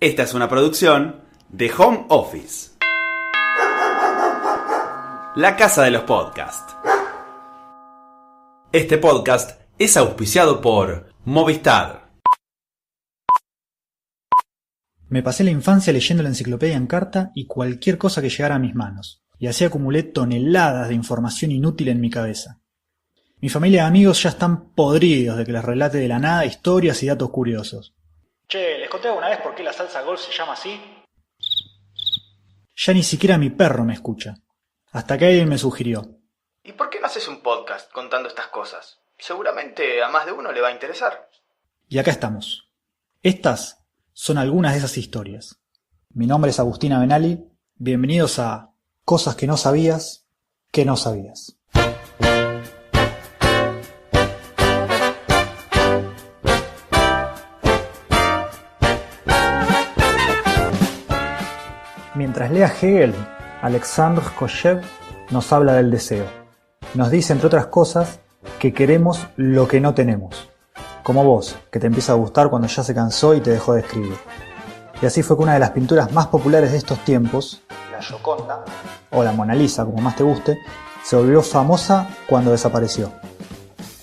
Esta es una producción de Home Office. La casa de los podcasts. Este podcast es auspiciado por Movistar. Me pasé la infancia leyendo la enciclopedia en carta y cualquier cosa que llegara a mis manos, y así acumulé toneladas de información inútil en mi cabeza. Mi familia y amigos ya están podridos de que les relate de la nada historias y datos curiosos. Che, ¿les conté alguna vez por qué la salsa golf se llama así? Ya ni siquiera mi perro me escucha. Hasta que alguien me sugirió. ¿Y por qué no haces un podcast contando estas cosas? Seguramente a más de uno le va a interesar. Y acá estamos. Estas son algunas de esas historias. Mi nombre es Agustina Benali. Bienvenidos a Cosas que no sabías que no sabías. Mientras lea Hegel, Alexandre Koshev nos habla del deseo. Nos dice, entre otras cosas, que queremos lo que no tenemos. Como vos, que te empieza a gustar cuando ya se cansó y te dejó de escribir. Y así fue que una de las pinturas más populares de estos tiempos, la Gioconda, o la Mona Lisa, como más te guste, se volvió famosa cuando desapareció.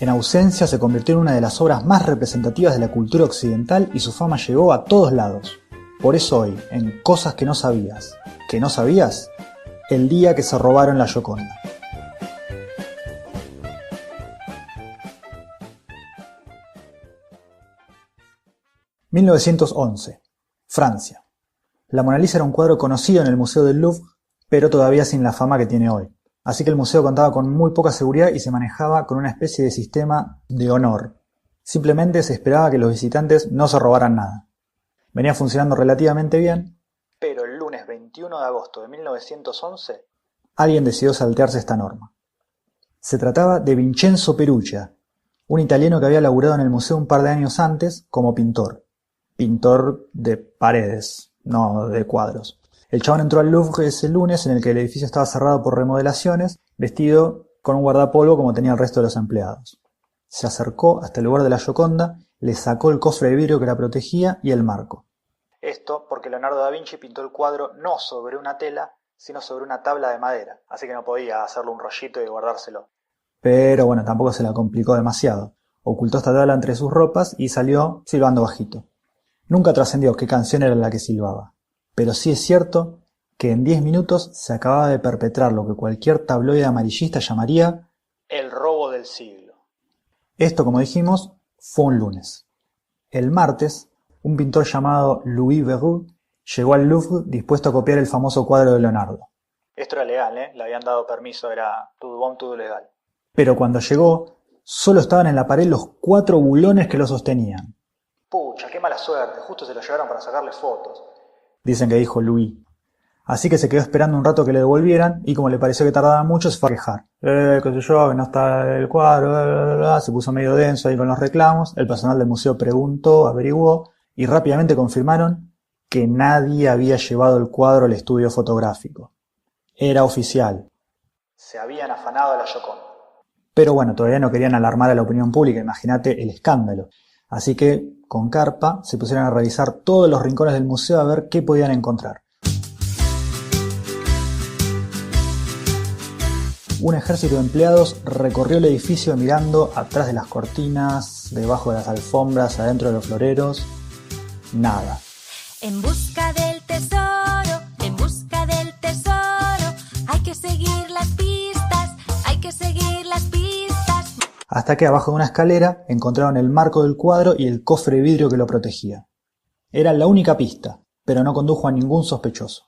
En ausencia se convirtió en una de las obras más representativas de la cultura occidental y su fama llegó a todos lados. Por eso hoy, en Cosas que no sabías, que no sabías, el día que se robaron la Gioconda. ...1911... Francia. La Mona Lisa era un cuadro conocido en el Museo del Louvre, pero todavía sin la fama que tiene hoy. Así que el museo contaba con muy poca seguridad y se manejaba con una especie de sistema de honor. Simplemente se esperaba que los visitantes no se robaran nada. Venía funcionando relativamente bien, pero el lunes 21 de agosto de 1911 alguien decidió saltearse esta norma. Se trataba de Vincenzo Perugia, un italiano que había laburado en el museo un par de años antes como pintor. Pintor de paredes, no de cuadros. El chabón entró al Louvre ese lunes en el que el edificio estaba cerrado por remodelaciones, vestido con un guardapolvo como tenía el resto de los empleados. Se acercó hasta el lugar de la Gioconda, le sacó el cofre de vidrio que la protegía y el marco. Esto porque Leonardo da Vinci pintó el cuadro no sobre una tela, sino sobre una tabla de madera, así que no podía hacerle un rollito y guardárselo. Pero bueno, tampoco se la complicó demasiado. Ocultó esta tabla entre sus ropas y salió silbando bajito. Nunca trascendió qué canción era la que silbaba, pero sí es cierto que en diez minutos se acababa de perpetrar lo que cualquier tabloide amarillista llamaría el robo del siglo. Esto, como dijimos, fue un lunes. El martes, un pintor llamado Louis Verroux llegó al Louvre dispuesto a copiar el famoso cuadro de Leonardo. Esto era legal, ¿eh? Le habían dado permiso, era todo bon, todo legal. Pero cuando llegó, solo estaban en la pared los cuatro bulones que lo sostenían. Pucha, qué mala suerte, justo se lo llevaron para sacarle fotos. Dicen que dijo Louis. Así que se quedó esperando un rato que le devolvieran y como le pareció que tardaba mucho se fue a quejar. Eh, qué sé yo, que no está el cuadro, se puso medio denso ahí con los reclamos. El personal del museo preguntó, averiguó y rápidamente confirmaron que nadie había llevado el cuadro al estudio fotográfico. Era oficial. Se habían afanado a la Yoconda. Pero bueno, todavía no querían alarmar a la opinión pública, imagínate el escándalo. Así que, con carpa, se pusieron a revisar todos los rincones del museo a ver qué podían encontrar. Un ejército de empleados recorrió el edificio mirando atrás de las cortinas, debajo de las alfombras, adentro de los floreros. Nada. En busca del tesoro, en busca del tesoro, hay que seguir las pistas, hay que seguir las pistas. Hasta que abajo de una escalera encontraron el marco del cuadro y el cofre de vidrio que lo protegía. Era la única pista, pero no condujo a ningún sospechoso.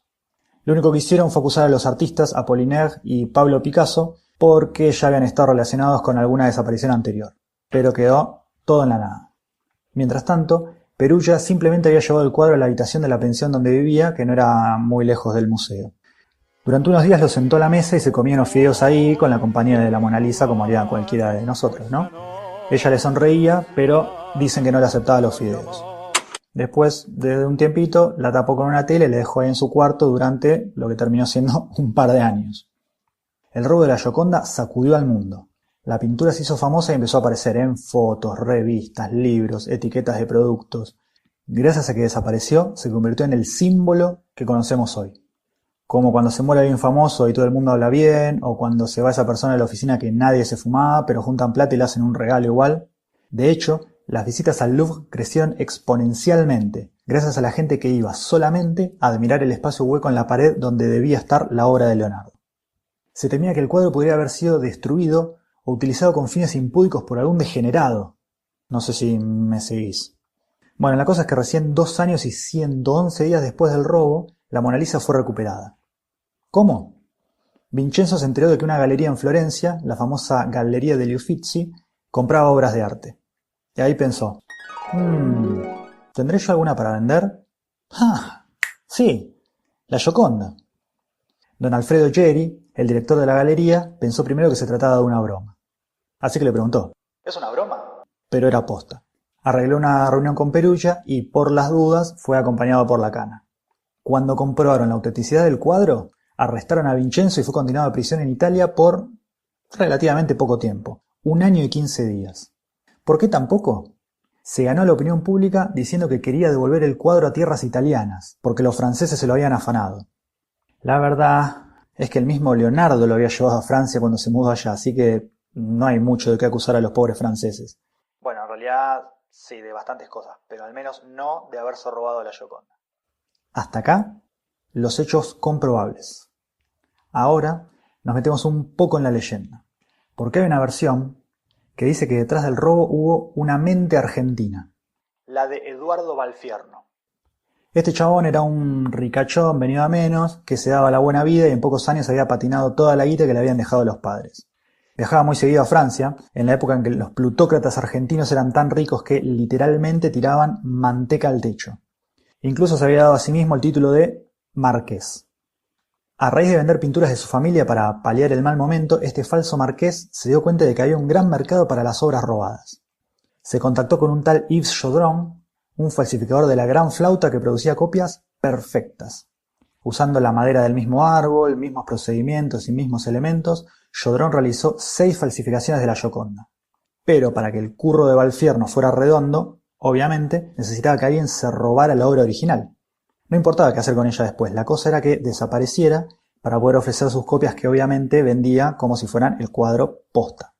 Lo único que hicieron fue acusar a los artistas Apollinaire y Pablo Picasso porque ya habían estado relacionados con alguna desaparición anterior, pero quedó todo en la nada. Mientras tanto, Perugia simplemente había llevado el cuadro a la habitación de la pensión donde vivía, que no era muy lejos del museo. Durante unos días lo sentó a la mesa y se comían los fideos ahí con la compañía de la Mona Lisa como haría cualquiera de nosotros, ¿no? Ella le sonreía, pero dicen que no le aceptaba los fideos. Después de un tiempito la tapó con una tele y le dejó ahí en su cuarto durante lo que terminó siendo un par de años. El robo de la Gioconda sacudió al mundo. La pintura se hizo famosa y empezó a aparecer en fotos, revistas, libros, etiquetas de productos. Gracias a que desapareció, se convirtió en el símbolo que conocemos hoy. Como cuando se muere alguien famoso y todo el mundo habla bien, o cuando se va esa persona a la oficina que nadie se fumaba, pero juntan plata y le hacen un regalo igual. De hecho, las visitas al Louvre crecieron exponencialmente, gracias a la gente que iba solamente a admirar el espacio hueco en la pared donde debía estar la obra de Leonardo. Se temía que el cuadro pudiera haber sido destruido o utilizado con fines impúdicos por algún degenerado. No sé si me seguís. Bueno, la cosa es que recién dos años y 111 días después del robo, la Mona Lisa fue recuperada. ¿Cómo? Vincenzo se enteró de que una galería en Florencia, la famosa Galleria degli Uffizi, compraba obras de arte. Y ahí pensó, mmm, ¿tendré yo alguna para vender? Ah, sí, la Gioconda. Don Alfredo Geri, el director de la galería, pensó primero que se trataba de una broma. Así que le preguntó, ¿es una broma? Pero era posta. Arregló una reunión con Perugia y, por las dudas, fue acompañado por la cana. Cuando comprobaron la autenticidad del cuadro, arrestaron a Vincenzo y fue condenado a prisión en Italia por relativamente poco tiempo, un año y quince días. ¿Por qué tan poco? Se ganó la opinión pública diciendo que quería devolver el cuadro a tierras italianas, porque los franceses se lo habían afanado. La verdad es que el mismo Leonardo lo había llevado a Francia cuando se mudó allá, así que no hay mucho de qué acusar a los pobres franceses. Bueno, en realidad sí, de bastantes cosas, pero al menos no de haberse robado la Gioconda. Hasta acá, los hechos comprobables. Ahora nos metemos un poco en la leyenda, porque hay una versión que dice que detrás del robo hubo una mente argentina, la de Eduardo Balfierno. Este chabón era un ricachón venido a menos, que se daba la buena vida y en pocos años había patinado toda la guita que le habían dejado los padres. Viajaba muy seguido a Francia, en la época en que los plutócratas argentinos eran tan ricos que literalmente tiraban manteca al techo. Incluso se había dado a sí mismo el título de marqués. A raíz de vender pinturas de su familia para paliar el mal momento, este falso marqués se dio cuenta de que había un gran mercado para las obras robadas. Se contactó con un tal Yves Chaudron, un falsificador de la gran flauta que producía copias perfectas. Usando la madera del mismo árbol, mismos procedimientos y mismos elementos, Chaudron realizó seis falsificaciones de la Gioconda. Pero para que el curro de Valfierno fuera redondo, obviamente necesitaba que alguien se robara la obra original. No importaba qué hacer con ella después, la cosa era que desapareciera para poder ofrecer sus copias que obviamente vendía como si fueran el cuadro posta.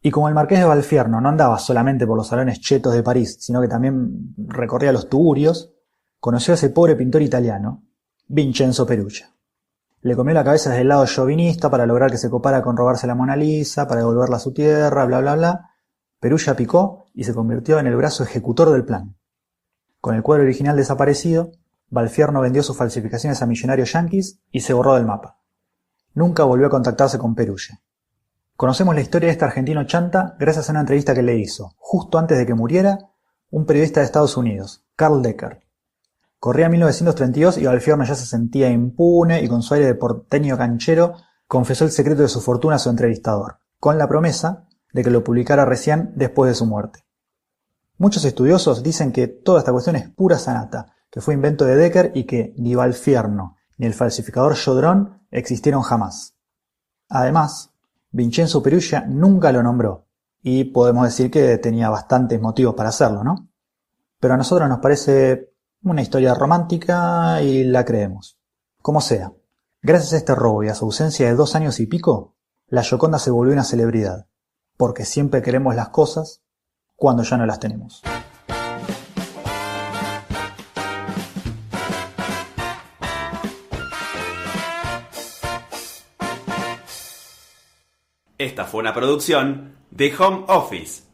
Y como el marqués de Valfierno no andaba solamente por los salones chetos de París, sino que también recorría los tugurios, conoció a ese pobre pintor italiano, Vincenzo Perugia. Le comió la cabeza desde el lado chauvinista para lograr que se copara con robarse la Mona Lisa, para devolverla a su tierra, bla bla bla. Perugia picó y se convirtió en el brazo ejecutor del plan. Con el cuadro original desaparecido, Valfierno vendió sus falsificaciones a millonarios yanquis y se borró del mapa. Nunca volvió a contactarse con Perugia. Conocemos la historia de este argentino chanta gracias a una entrevista que le hizo, justo antes de que muriera, un periodista de Estados Unidos, Carl Decker. Corría 1932 y Valfierno ya se sentía impune y con su aire de porteño canchero confesó el secreto de su fortuna a su entrevistador, con la promesa de que lo publicara recién después de su muerte. Muchos estudiosos dicen que toda esta cuestión es pura sanata, que fue invento de Decker y que ni Valfierno ni el falsificador Jodrón existieron jamás. Además, Vincenzo Perugia nunca lo nombró, y podemos decir que tenía bastantes motivos para hacerlo, ¿no? Pero a nosotros nos parece una historia romántica y la creemos. Como sea, gracias a este robo y a su ausencia de dos años y pico, la Gioconda se volvió una celebridad, porque siempre queremos las cosas cuando ya no las tenemos. Esta fue una producción de Home Office.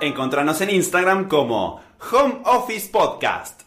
Encontranos en Instagram como Home Office Podcast.